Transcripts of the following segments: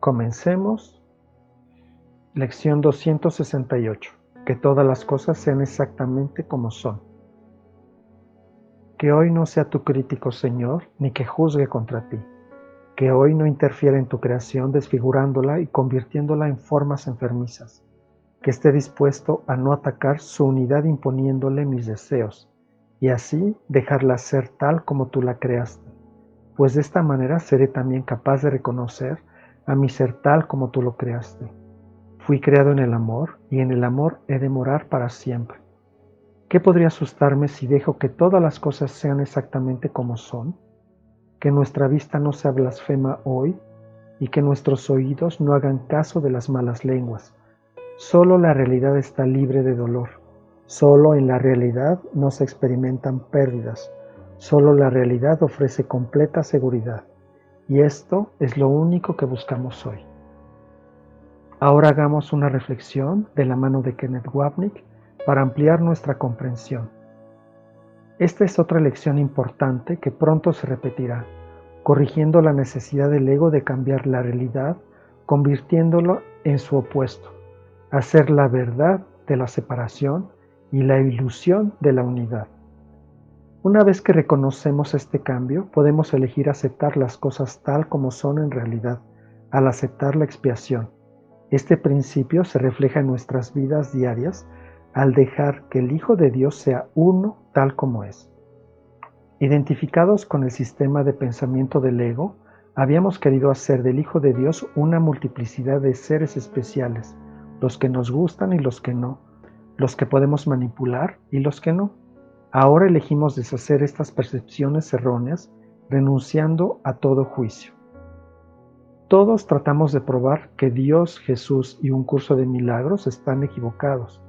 Comencemos. Lección 268. Que todas las cosas sean exactamente como son. Que hoy no sea tu crítico, Señor, ni que juzgue contra ti. Que hoy no interfiera en tu creación, desfigurándola y convirtiéndola en formas enfermizas. Que esté dispuesto a no atacar su unidad imponiéndole mis deseos, y así dejarla ser tal como tú la creaste. Pues de esta manera seré también capaz de reconocer a mi ser tal como tú lo creaste. Fui creado en el amor y en el amor he de morar para siempre. ¿Qué podría asustarme si dejo que todas las cosas sean exactamente como son? Que nuestra vista no sea blasfema hoy y que nuestros oídos no hagan caso de las malas lenguas. Solo la realidad está libre de dolor. Solo en la realidad no se experimentan pérdidas. Solo la realidad ofrece completa seguridad. Y esto es lo único que buscamos hoy. Ahora hagamos una reflexión de la mano de Kenneth Wapnick para ampliar nuestra comprensión. Esta es otra lección importante que pronto se repetirá, corrigiendo la necesidad del ego de cambiar la realidad, convirtiéndolo en su opuesto, hacer la verdad de la separación y la ilusión de la unidad. Una vez que reconocemos este cambio, podemos elegir aceptar las cosas tal como son en realidad, al aceptar la expiación. Este principio se refleja en nuestras vidas diarias al dejar que el Hijo de Dios sea uno tal como es. Identificados con el sistema de pensamiento del ego, habíamos querido hacer del Hijo de Dios una multiplicidad de seres especiales, los que nos gustan y los que no, los que podemos manipular y los que no. Ahora elegimos deshacer estas percepciones erróneas renunciando a todo juicio. Todos tratamos de probar que Dios, Jesús y un curso de milagros están equivocados.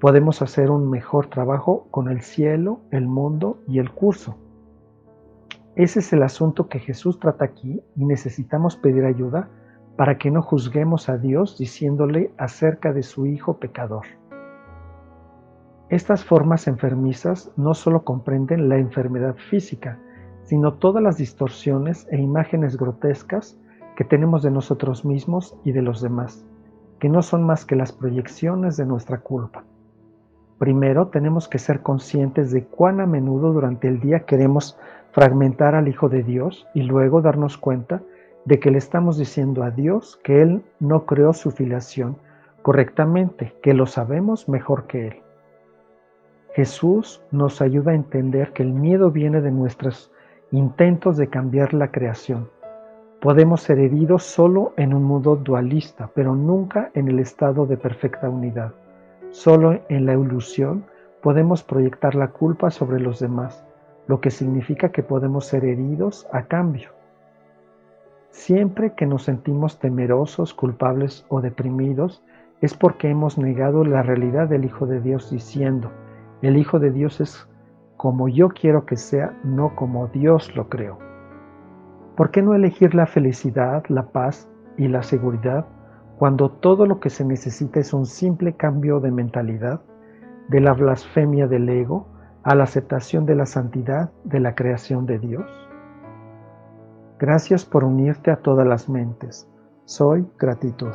Podemos hacer un mejor trabajo con el cielo, el mundo y el curso. Ese es el asunto que Jesús trata aquí y necesitamos pedir ayuda para que no juzguemos a Dios diciéndole acerca de su Hijo pecador. Estas formas enfermizas no solo comprenden la enfermedad física, sino todas las distorsiones e imágenes grotescas que tenemos de nosotros mismos y de los demás, que no son más que las proyecciones de nuestra culpa. Primero tenemos que ser conscientes de cuán a menudo durante el día queremos fragmentar al Hijo de Dios y luego darnos cuenta de que le estamos diciendo a Dios que Él no creó su filiación correctamente, que lo sabemos mejor que Él. Jesús nos ayuda a entender que el miedo viene de nuestros intentos de cambiar la creación. Podemos ser heridos solo en un mundo dualista, pero nunca en el estado de perfecta unidad. Solo en la ilusión podemos proyectar la culpa sobre los demás, lo que significa que podemos ser heridos a cambio. Siempre que nos sentimos temerosos, culpables o deprimidos, es porque hemos negado la realidad del Hijo de Dios diciendo, el Hijo de Dios es como yo quiero que sea, no como Dios lo creó. ¿Por qué no elegir la felicidad, la paz y la seguridad cuando todo lo que se necesita es un simple cambio de mentalidad, de la blasfemia del ego a la aceptación de la santidad de la creación de Dios? Gracias por unirte a todas las mentes. Soy gratitud.